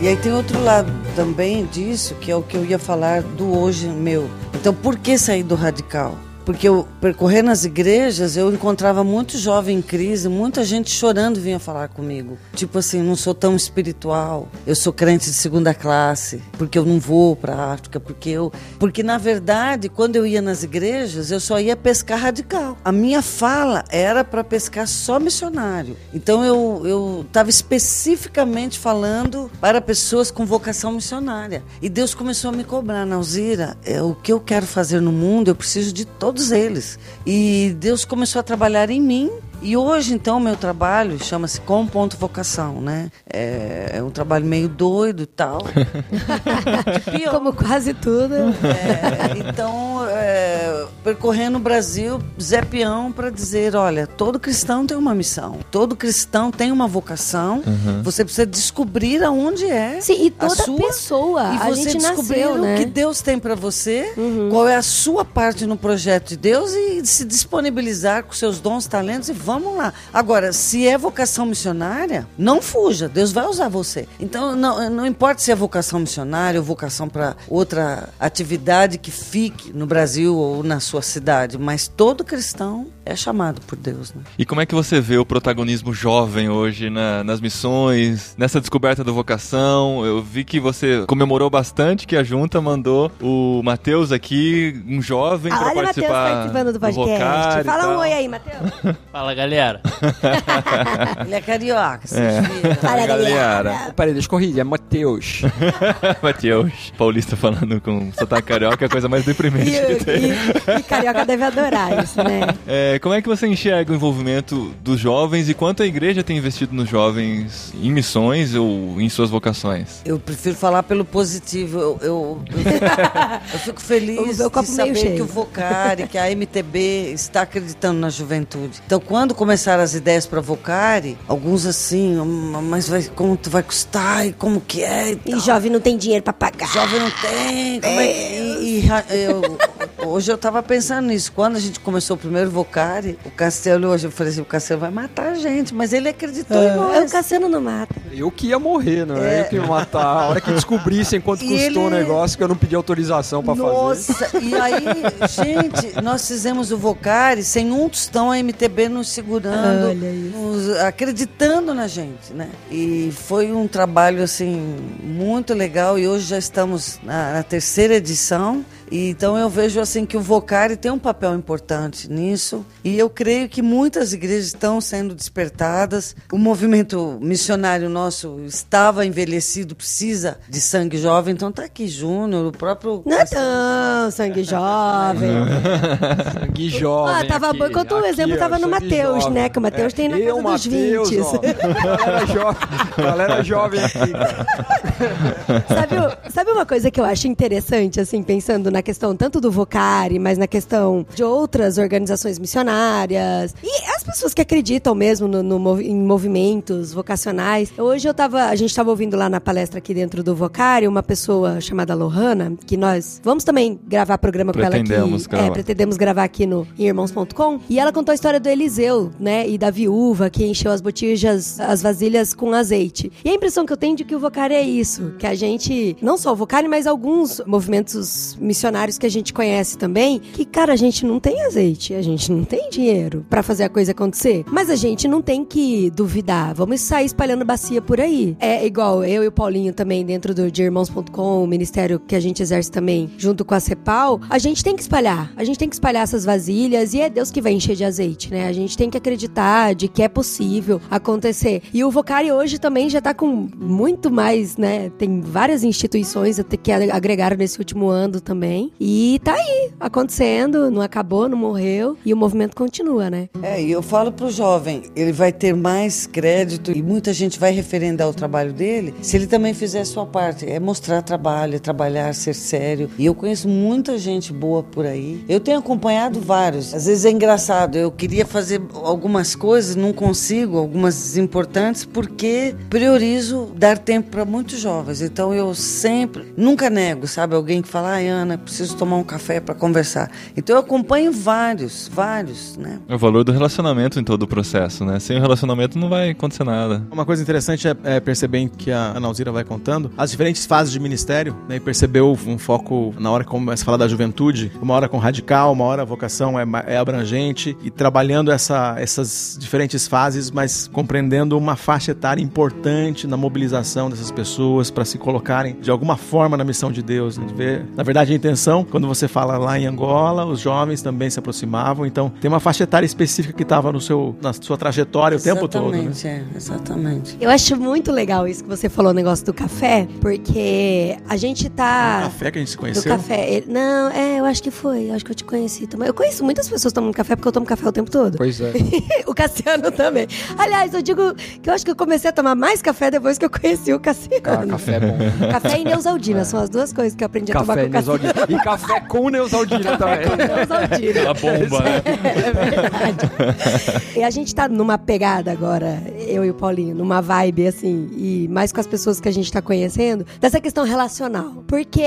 E aí tem outro lado também disso, que é o que eu ia falar do hoje meu. Então, por que sair do radical? Porque eu percorrer nas igrejas, eu encontrava muito jovem em crise, muita gente chorando vinha falar comigo. Tipo assim, não sou tão espiritual, eu sou crente de segunda classe, porque eu não vou para a África, porque eu, porque na verdade, quando eu ia nas igrejas, eu só ia pescar radical. A minha fala era para pescar só missionário. Então eu eu estava especificamente falando para pessoas com vocação missionária. E Deus começou a me cobrar, Nauzira, é o que eu quero fazer no mundo, eu preciso de todos eles. E Deus começou a trabalhar em mim. E hoje, então, meu trabalho chama-se Com Ponto Vocação, né? É, é um trabalho meio doido e tal. (laughs) Pior. Como quase tudo. É, então, é, percorrendo o Brasil, Zé Peão para dizer, olha, todo cristão tem uma missão, todo cristão tem uma vocação. Você precisa descobrir aonde é. Sim, e a toda sua, pessoa. E a você gente descobrir nasceu, o né? que Deus tem para você, qual é a sua parte no projeto de Deus e se disponibilizar com seus dons, talentos e vamos lá. Agora, se é vocação missionária, não fuja, Deus vai usar você. Então, não, não importa se é vocação missionária ou vocação para outra atividade que fique no Brasil ou na sua cidade, mas todo cristão é chamado por Deus. Né? E como é que você vê o protagonismo jovem hoje na- nas missões, nessa descoberta da vocação? Eu vi que você comemorou bastante que a junta mandou o Matheus aqui, um jovem, Ah, para olha o Matheus participar participando do podcast. E Fala um oi aí, Matheus. (laughs) Fala galera. (laughs) Ele é carioca, vocês É. viram. Fala, galera. Peraí, deixa eu corrigir. É Matheus. (laughs) Matheus, paulista falando com sotaque carioca é a coisa mais deprimente E, que tem. e, e Carioca deve adorar isso, né? É, como é que você enxerga o envolvimento dos jovens e quanto a igreja tem investido nos jovens em missões ou em suas vocações? Eu prefiro falar pelo positivo. Eu, eu, eu, eu fico feliz (laughs) de saber que o Vocari, que a MTB está acreditando na juventude. Então, quando começaram as ideias para Vocari, alguns assim, "Hum, mas vai, quanto vai custar e como que é e E tal. jovem não tem dinheiro pra pagar. Jovem não tem. Como é, e, e eu- hoje eu tava pensando nisso. Quando a gente começou o primeiro Vocari, o Castelo, hoje eu falei assim: o Castelo vai matar a gente, mas ele acreditou em É o nós. Cassiano não mata. Eu que ia morrer, não é? Eu que ia matar. A hora que descobrissem quanto E custou o ele- negócio que eu não pedi autorização pra fazer. Nossa, e aí, gente, nós fizemos o Vocari sem um tostão a MTB nos segurando, nos- acreditando na gente, né? E foi um trabalho, assim, muito legal e hoje já estamos na, na terceira edição. E então eu vejo assim que o Vocari tem um papel importante nisso e eu creio que muitas igrejas estão sendo despertadas. O movimento missionário nosso estava envelhecido, precisa de sangue jovem, então tá aqui Júnior, o próprio Não é sangue jovem. (laughs) Sangue jovem. Ah, tava aqui, bom. Enquanto o exemplo ó, tava no Mateus, jovem. né? Que o Mateus tem na Eu, casa dos Mateus, 20. ó. Galera jovem, galera jovem aqui, (laughs) sabe, sabe uma coisa que eu acho interessante, assim, pensando na questão tanto do Vocari, mas na questão de outras organizações missionárias. E pessoas que acreditam mesmo no, no em movimentos vocacionais. Hoje eu tava, a gente tava ouvindo lá na palestra aqui dentro do Vocari uma pessoa chamada Lohana, que nós vamos também gravar programa com ela aqui. gravar. É, pretendemos gravar aqui no irmãos.com. E ela contou a história do Eliseu, né? E da viúva que encheu as botijas, as vasilhas com azeite. E a impressão que eu tenho de que o Vocari é isso. Que a gente, não só o Vocari, mas alguns movimentos missionários que a gente conhece também, que, cara, a gente não tem azeite, a gente não tem dinheiro pra fazer a coisa acontecer. Mas a gente não tem que duvidar. Vamos sair espalhando bacia por aí. É igual eu e o Paulinho também, dentro do de irmãos.com, o ministério que a gente exerce também, junto com a CEPAL, a gente tem que espalhar. A gente tem que espalhar essas vasilhas e é Deus que vai encher de azeite, né? A gente tem que acreditar de que é possível acontecer. E o Vocari hoje também já tá com muito mais, né? Tem várias instituições que agregaram nesse último ano também. E tá aí, acontecendo, não acabou, não morreu. E o movimento continua, né? É, e eu falo pro jovem, ele vai ter mais crédito e muita gente vai referendar o trabalho dele se ele também fizer a sua parte. É mostrar trabalho, é trabalhar, ser sério. E eu conheço muita gente boa por aí. Eu tenho acompanhado vários. Às vezes é engraçado, eu queria fazer algumas coisas, não consigo, algumas importantes, porque priorizo dar tempo para muitos jovens. Então eu sempre, nunca nego, sabe? Alguém que fala, ai Ana, preciso tomar um café para conversar. Então eu acompanho vários, vários, né? É o valor do relacionamento em todo o processo, né? Sem o relacionamento não vai acontecer nada. Uma coisa interessante é, é perceber que a Ana Alzira vai contando as diferentes fases de ministério, né, e percebeu um foco na hora que começa a falar da juventude, uma hora com radical, uma hora a vocação é, é abrangente, e trabalhando essa, essas diferentes fases, mas compreendendo uma faixa etária importante na mobilização dessas pessoas para se colocarem de alguma forma na missão de Deus. né, de ver- Na verdade, a intenção, quando você fala lá em Angola, os jovens também se aproximavam, então tem uma faixa etária específica que estava no seu, na sua trajetória o tempo todo. Né? Exatamente, é, exatamente. Eu acho muito legal isso que você falou, o negócio do café, porque a gente tá. Café que a gente se Do conheceu. café. Ele- Não, é, eu acho que foi. Eu acho que eu te conheci também. Eu conheço muitas pessoas tomando café porque eu tomo café o tempo todo. Pois é. (laughs) o Cassiano também. Aliás, eu digo que eu acho que eu comecei a tomar mais café depois que eu conheci o Cassiano. Cara, café é bom. Café e Neusaldina são as duas coisas que eu aprendi a tomar Café com o Cassiano. Neusaldina. E café com Neusaldina também. Neusaldina. (laughs) A bomba, né? (laughs) É verdade. E a gente tá numa pegada agora, eu e o Paulinho, numa vibe assim, e mais com as pessoas que a gente tá conhecendo, dessa questão relacional. Porque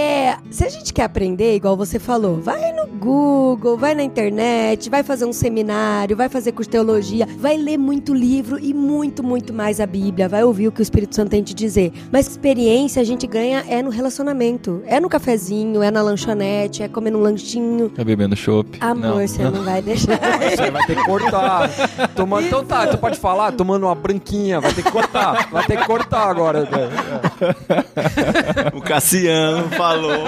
se a gente quer aprender, igual você falou, vai no Google, vai na internet, vai fazer um seminário, vai fazer curso de teologia, vai ler muito livro e muito, muito mais a Bíblia, vai ouvir o que o Espírito Santo tem te dizer. Mas experiência a gente ganha é no relacionamento, é no cafezinho, é na lanchonete, é comendo um lanchinho. Tá bebendo chopp. Amor, Não. você não vai (laughs) deixar. Você vai ter que cortar. Tomando... (laughs) Então tá, tu pode falar, tomando uma branquinha, vai ter que cortar. Vai ter que cortar agora. (laughs) o Cassiano falou.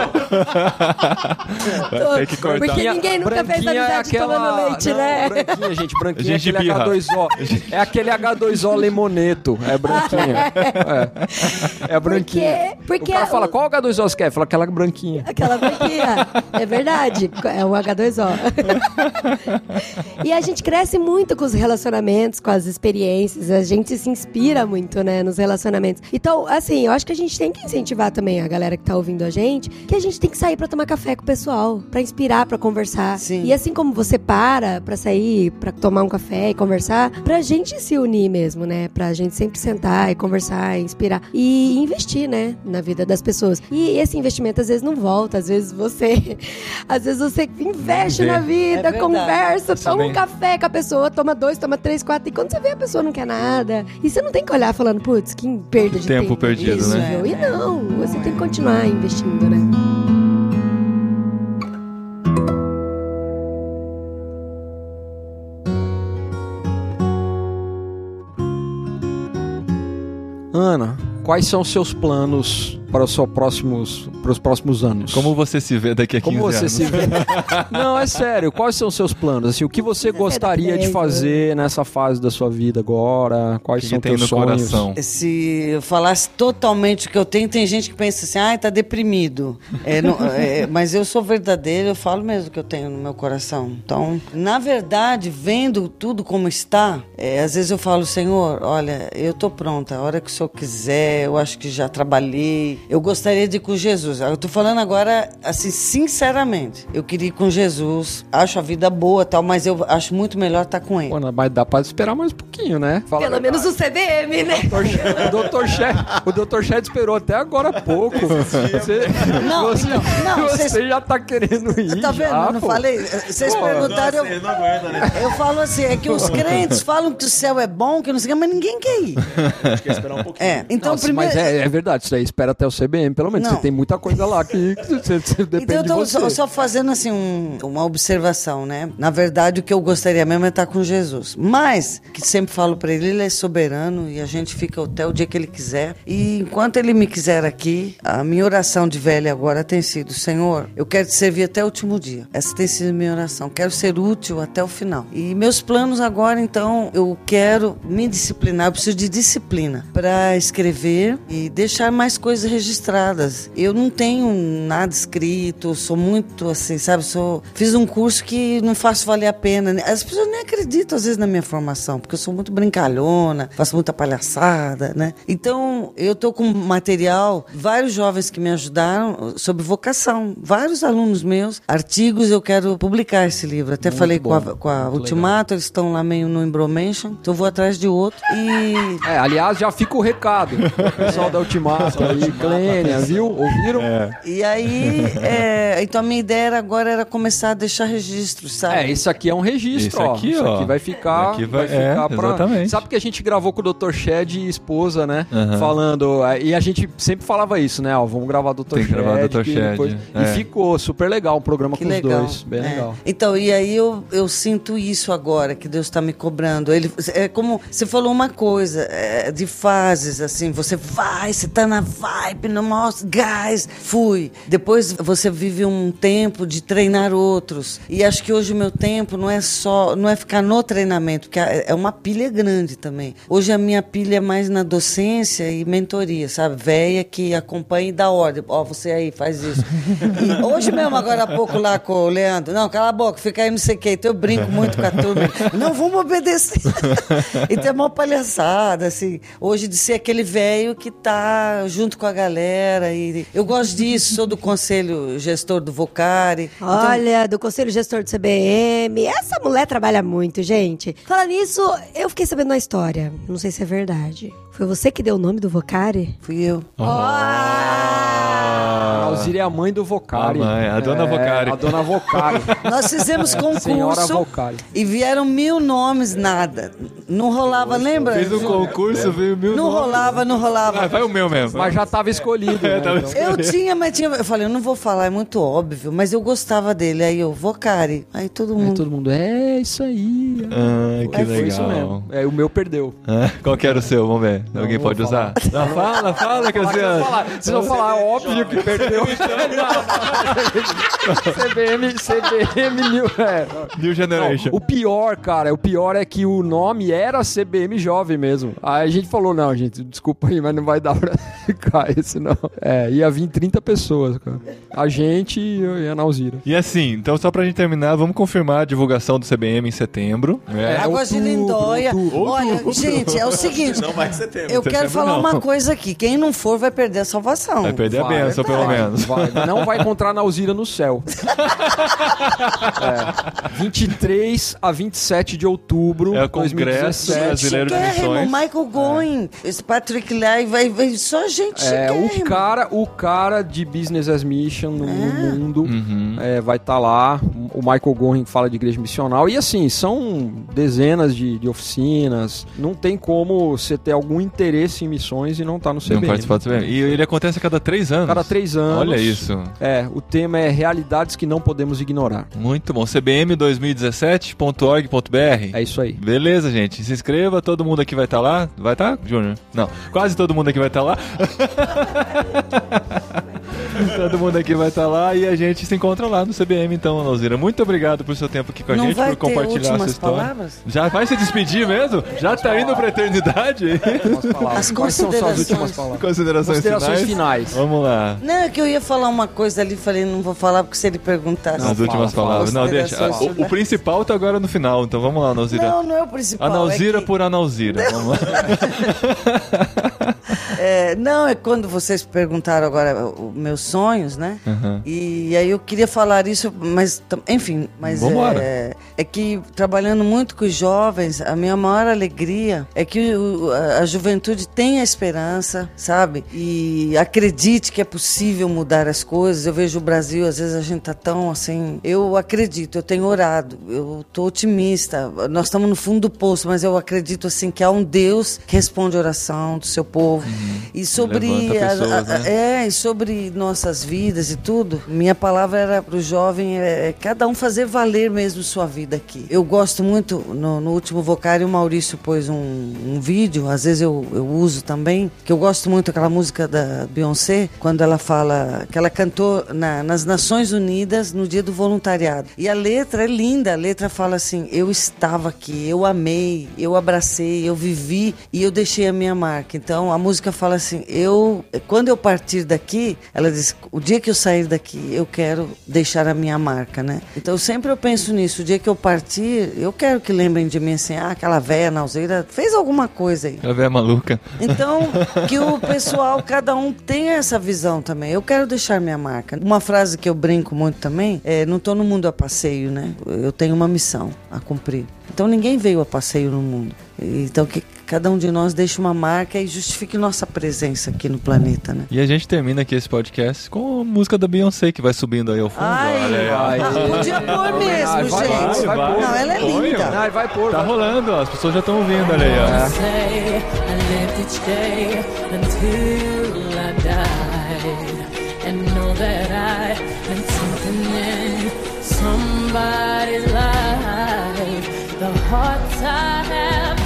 Vai ter que cortar. Porque ninguém nunca fez amizade é aquela... tomando leite, não, né? Branquinha, gente, (laughs) branquinha é aquele H2O. É aquele H2O lemoneto. É branquinha. É, é branquinha. Porque, porque o cara fala, qual H2O você quer? Fala aquela branquinha. Aquela branquinha. É verdade. É o H2O. e a gente cresce muito com os relacionamentos, com as experiências. A gente se inspira muito, né, nos relacionamentos. Então, assim, eu acho que a gente tem que incentivar também a galera que tá ouvindo a gente, que a gente tem que sair para tomar café com o pessoal, para inspirar, para conversar. Sim. E assim como você para para sair, para tomar um café e conversar, pra gente se unir mesmo, né? Pra gente sempre sentar e conversar, inspirar e investir, né, na vida das pessoas. E esse investimento às vezes não volta, às vezes você (laughs) às vezes você investe na vida, é conversa, toma um café com a pessoa, toma dois, toma três, quatro, e quando você vê a pessoa não quer nada, e você não tem que olhar falando, putz, que perda de tempo. Tempo perdido, Isso, né? E não, você tem que continuar investindo, né? Ana, quais são os seus planos para os próximos, para os próximos anos? Como você se vê daqui a 15 Como você anos? se vê? (laughs) Não, é sério. Quais são os seus planos? Assim, o que você gostaria de fazer nessa fase da sua vida agora? Quais que são que tem teus no sonhos? coração? Se eu falasse totalmente o que eu tenho, tem gente que pensa assim, ai, tá deprimido. É, não- é, mas eu sou verdadeira, eu falo mesmo o que eu tenho no meu coração. Então, na verdade, vendo tudo como está, é, às vezes eu falo, Senhor, olha, eu tô pronta, a hora que o Senhor quiser, eu acho que já trabalhei. Eu gostaria de ir com Jesus. Eu tô falando agora, assim, sinceramente. Eu queria ir com Jesus, acho a vida boa tal, mas eu acho muito melhor estar com ele. Pô, mas dá pra esperar mais um pouquinho, né? Fala Pelo menos o CVM, né? O Dr. Shed, o Dr. Shed esperou até agora há pouco. Você, Não, você, então, não, você já tá querendo ir. Tá vendo? já, eu não pô. falei? Vocês Pô, perguntaram. Eu, não aguenta, né? eu falo assim: é que os crentes falam que o céu é bom, que não sei o que, mas ninguém quer ir. Quer esperar um pouquinho. É, então Nossa, primeiro. Mas é, é verdade, isso aí espera até o CBM, pelo menos. Não. Você tem muita coisa lá que, (laughs) você, você depende Então eu tô de só, só fazendo assim um- uma observação, né? Na verdade, o que eu gostaria mesmo é estar com Jesus. Mas, que sempre falo pra ele, ele é soberano e a gente fica até o dia que ele quiser. E enquanto ele me quiser aqui, a minha oração de velha agora tem sido: Senhor, eu quero te servir até o último dia. Essa tem sido a minha oração. Quero ser útil até o final. E meus planos agora, então, eu quero me disciplinar, eu preciso de disciplina para escrever e deixar mais coisas registradas. Eu não tenho nada escrito, sou muito assim, sabe? Sou, fiz um curso que não faço valer a pena. né? As pessoas nem acreditam às vezes na minha formação, porque eu sou muito brincalhona, faço muita palhaçada, né? Então, eu tô com material, vários jovens que me ajudaram sobre vocação, vários alunos meus, artigos, eu quero publicar esse livro. Até Muito falei com a, bom, com a Ultimato, eles estão lá meio no Embromation, então eu vou atrás de outro. E É, aliás, já fica o recado. O pessoal da Ultimato aí, Clênia, viu? Ouviram? É. E aí, é, então a minha ideia era agora era começar a deixar registros, sabe? isso aqui é um registro, Isso ó. aqui, isso ó. aqui vai ficar. Aqui vai- é, ficar pra... exatamente. Sabe que a gente gravou com o Dr. Shed e esposa, né? Aham. Falando. é, E a gente sempre falava isso, né? Ó, vamos gravar o Dr. Tem que Shed. gravar Dr. Shed, depois- é. E ficou super legal um programa Que com legal. os dois. Bem É. legal. Então, e aí eu, eu sinto isso agora, que Deus está me cobrando. Ele, é como você falou uma coisa, é, de fases, assim, você vai, você tá na vibe, no maior gás, fui. Depois você vive um tempo de treinar outros. E acho que hoje o meu tempo não é só, não é ficar no treinamento, porque é é uma pilha grande também. Hoje a minha pilha é mais na docência e mentoria, sabe? Véia que acompanha e dá ordem. Ó, você aí, faz isso. (laughs) E hoje mesmo, agora há pouco lá com o Leandro, não, cala a boca, fica aí, não sei o quê. Então eu brinco muito com a turma. Não, vamos obedecer. então é uma palhaçada, assim. Hoje de ser aquele velho que tá junto com a galera. E eu gosto disso, sou do conselho gestor do Vocari. Então, Olha, do Conselho Gestor do CBM. Essa mulher trabalha muito, gente. Fala nisso, eu fiquei sabendo uma história. Não sei se é verdade. Foi você que deu o nome do Vocari? fui eu. Ah! Nauzira é a mãe do Vocari. A mãe, a dona é, Vocari. A dona Vocari. (laughs) Nós fizemos Senhora concurso e vieram mil nomes, nada. Não rolava, lembra? Fez um concurso, veio mil Não nomes. rolava, não rolava. Ah, vai o meu mesmo. Mas já tava escolhido. (laughs) né, tava então. Eu tinha, mas tinha. Eu falei, eu não vou falar, é muito óbvio, mas eu gostava dele. Aí eu, Vocari. Aí todo Aí mundo. todo mundo, é isso aí. Ah, que É, foi legal. isso mesmo. É, o meu perdeu. Ah, Qual que era o seu? Vamos ver. Alguém vou pode falar. usar? Não, fala, fala, Cassiano. Vocês vão falar, é óbvio que perdeu. CBM, CBM New. É. New Generation. Não, o pior, cara, o pior é que o nome era CBM Jovem mesmo. Aí a gente falou, não, gente, desculpa aí, mas não vai dar pra (laughs) ficar esse não. É, ia vir 30 pessoas, cara. A gente e a Nauzira. E assim, então só pra gente terminar, vamos confirmar a divulgação do CBM em setembro. É. Água de outubro, Lindóia. outubro. Olha, gente, é o seguinte. Não vai setembro. Eu quero falar não. uma coisa aqui. Quem não for vai perder a salvação. Vai perder a Vai, benção, pelo vai. menos. Vai, não vai encontrar Nauzira no céu. (laughs) É, 23 a 27 de outubro É o Congresso 2017. Brasileiro de Missões. Michael Goin, esse Patrick Lai, vai, vai só gente É, o cara, o cara de Business as Mission no, no mundo Uhum. é, vai estar lá. O Michael Goring fala de igreja missional. E assim, são dezenas de, de oficinas. Não tem como você ter algum interesse em missões e não estar no CBN. Não participar do CBM. E ele acontece a cada três anos. Cada três anos. Olha isso. É, o tema é realidades que não podemos ignorar. Muito bom. cbm2017.org.br. É isso aí. Beleza, gente. Se inscreva, todo mundo aqui vai estar lá. Vai estar, Júnior? Não. Quase todo mundo aqui vai estar lá. (laughs) (laughs) todo mundo aqui vai estar lá e a gente se encontra lá no CBM, então, Alzira. Muito obrigado por seu tempo aqui com a Não gente, por compartilhar ter a sua últimas história. palavras? Já vai se despedir mesmo? Já tá indo pra eternidade? As Quais são suas considerações. últimas palavras? Considerações, Considerações finais? finais. Vamos lá. Não, é que eu ia falar uma coisa ali, falei, não vou falar, porque se ele perguntasse. As últimas fala, palavras. Não, deixa. O, o principal tá agora no final, então vamos lá, Nauzira. Não, não é o principal. Analzira é que- por Analzira. Vamos lá. (laughs) É, não, é quando vocês perguntaram agora os meus sonhos, né? Uhum. E aí eu queria falar isso, mas enfim, mas Vambora. é, é que trabalhando muito com os jovens, a minha maior alegria é que o- a, a juventude tenha esperança, sabe? E acredite que é possível mudar as coisas. Eu vejo o Brasil, às vezes a gente tá tão assim. Eu acredito, eu tenho orado, eu tô otimista. Nós estamos no fundo do poço, mas eu acredito assim que há um Deus que responde a oração do seu povo. E sobre Levanta a- pessoas, a- né? é, e sobre nossas vidas e tudo, minha palavra era para o jovem, é, é cada um fazer valer mesmo sua vida aqui. Eu gosto muito, no, no último vocário, o Maurício pôs um, um vídeo, às vezes eu, eu uso também, que eu gosto muito daquela música da Beyoncé, quando ela fala, que ela cantou na- nas Nações Unidas no dia do voluntariado. E a letra é linda, a letra fala assim, eu estava aqui, eu amei, eu abracei, eu vivi e eu deixei a minha marca. Então a música fala assim, eu, quando eu partir daqui, ela diz, o dia que eu sair daqui, eu quero deixar a minha marca, né? Então sempre eu penso nisso, o dia que eu partir, eu quero que lembrem de mim assim, ah, aquela velha nauseira fez alguma coisa aí. A velha maluca. Então, (laughs) que o pessoal, cada um tenha essa visão também. Eu quero deixar minha marca. Uma frase que eu brinco muito também é: não estou no mundo a passeio, né? Eu tenho uma missão a cumprir. Então ninguém veio a passeio no mundo. Então que cada um de nós deixe uma marca e justifique nossa presença aqui no planeta, né? E a gente termina aqui esse podcast com a música da Beyoncé que vai subindo aí ao fundo. Ai, Olha aí. Ai. podia pôr mesmo, Vai, vai, gente. vai, vai, não, ela é linda. Ai, vai pôr. Tá rolando, ó. As pessoas já estão ouvindo, olha aí, ó. say I lived each day until I died and know that I meant something in somebody's life. The hearts I have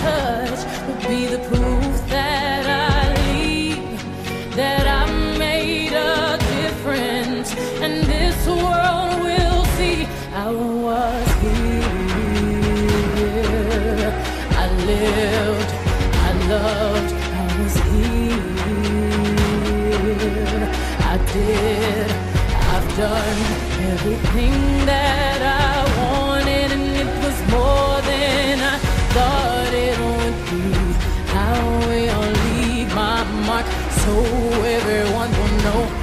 everything that I wanted, and it was more than I thought so everyone will know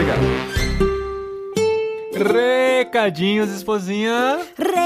obrigado. Recadinhos, esposinha.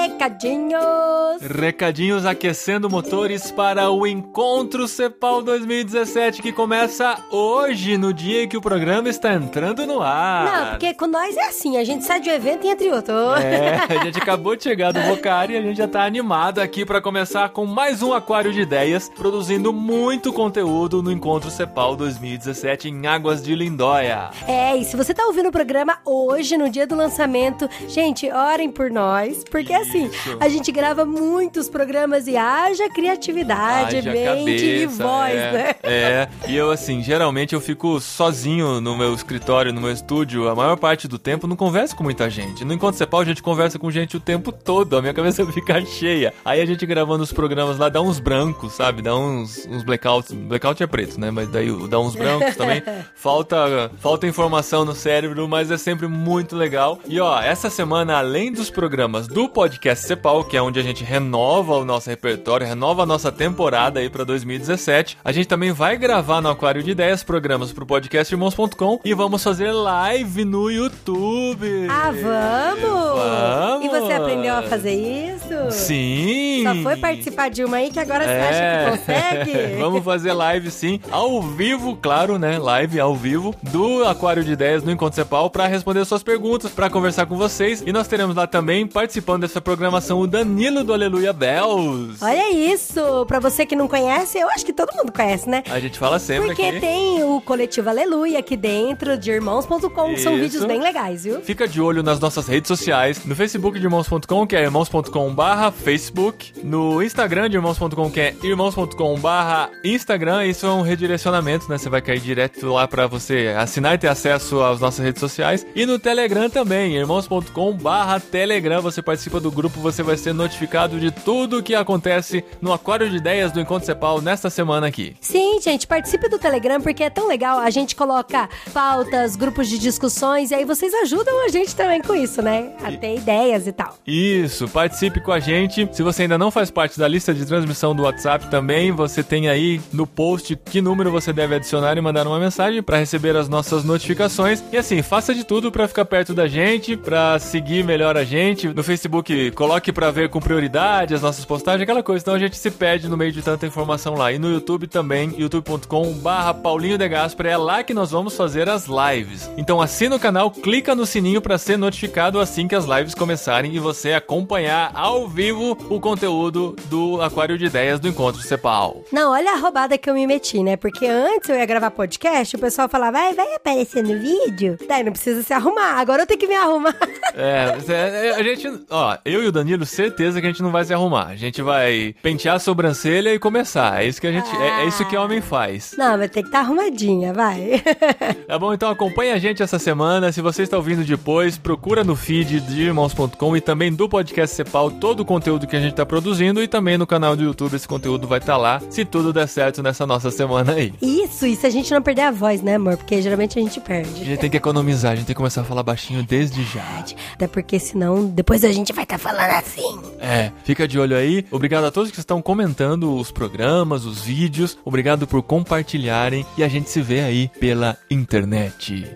Recadinhos. Recadinhos aquecendo motores para o Encontro Cepal 2017 que começa hoje, no dia em que o programa está entrando no ar. Não, porque com nós é assim, a gente sai de um evento e entra em outro. É, (laughs) a gente acabou de chegar do Vocari e a gente já tá animado aqui para começar com mais um aquário de ideias, produzindo muito conteúdo no Encontro Cepal 2017 em Águas de Lindóia. É, e se você tá ouvindo o programa hoje, no dia do lançamento, gente, orem por nós, porque assim, a gente grava muitos programas e haja criatividade, Haja mente e cabeça, voz, é, né? É, e eu assim, geralmente eu fico sozinho no meu escritório, no meu estúdio, a maior parte do tempo não converso com muita gente. No Encontro Cepal a gente conversa com gente o tempo todo, a minha cabeça (laughs) fica cheia. Aí a gente gravando os programas lá dá uns brancos, sabe? Dá uns, uns blackouts. Blackout é preto, né? Mas daí dá uns brancos também. (laughs) Falta, falta informação no cérebro, mas é sempre muito legal. E ó, essa semana, além dos programas do podcast Cepal, que é onde a gente renova o nosso repertório, renova a nossa temporada aí pra 2017, a gente também vai gravar no Aquário de Ideias programas pro podcast irmãos.com e vamos fazer live no YouTube. Ah, vamos? Vamos! E você aprendeu a fazer isso? Sim! Só foi participar de uma aí que agora você É. acha que consegue? (laughs) Vamos fazer live sim, ao vivo, claro, né? Live ao vivo do Aquário de Ideias no Encontro Cepal para responder suas perguntas, para conversar com vocês. E nós teremos lá também, participando dessa programação, o Danilo do Aleluia Bells. Olha isso! Pra você que não conhece, eu acho que todo mundo conhece, né? A gente fala sempre Porque aqui. tem o coletivo Aleluia aqui dentro de irmãos.com, que são Isso. vídeos bem legais, viu? Fica de olho nas nossas redes sociais, no Facebook de irmãos.com, que é irmãos.com barra Facebook, no Instagram de irmãos.com, que é irmãos.com barra Instagram, isso é um redirecionamento, né? Você vai cair direto lá pra você assinar e ter acesso às nossas redes sociais. E no Telegram também, irmãos.com barra Telegram, você participa do grupo, você vai ser notificado de tudo que acontece no Aquário de Ideias do Encontro Cepal nesta semana aqui. Sim, gente, participe do Telegram porque é tão legal. A gente coloca pautas, grupos de discussões e aí vocês ajudam a gente também com isso, né? A ter ideias e tal. Isso, participe com a gente. Se você ainda não faz parte da lista de transmissão do WhatsApp também, você tem aí no post que número você deve adicionar e mandar uma mensagem para receber as nossas notificações. E assim, faça de tudo para ficar perto da gente, para seguir melhor a gente. No Facebook, coloque para ver com prioridade as nossas postagens, aquela coisa. Então a gente se perde no meio de tanta informação lá. E no YouTube também, youtube.com/barra Paulinho de. É lá que nós vamos fazer as lives. Então assina o canal, clica no sininho para ser notificado assim que as lives começarem e você acompanhar ao vivo o conteúdo do Aquário de Ideias do Encontro Cepal. Não, olha a roubada que eu me meti, né? Porque antes eu ia gravar podcast, o pessoal falava, vai, vai aparecer no vídeo. Daí não precisa se arrumar. Agora eu tenho que me arrumar. (laughs) É, é, a gente, ó, eu e o Danilo, certeza que a gente não vai se arrumar. A gente vai pentear a sobrancelha e começar. É isso que a gente, é, é isso que homem faz. Não, vai ter que estar arrumadinha, vai. (laughs) Tá bom? Então acompanha a gente essa semana. Se você está ouvindo depois, procura no feed de irmãos.com e também do podcast Cepal todo o conteúdo que a gente está produzindo e também no canal do YouTube esse conteúdo vai estar lá, se tudo der certo nessa nossa semana aí. Isso, e se a gente não perder a voz, né, amor? Porque geralmente a gente A perde. gente tem que economizar, a gente tem que começar a falar baixinho desde já. Até porque senão depois a gente vai estar falando assim. É, fica de olho aí. Obrigado a todos que estão comentando os programas, os vídeos. Obrigado por compartilharem e a gente se vê aí pela internet.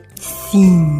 Sim.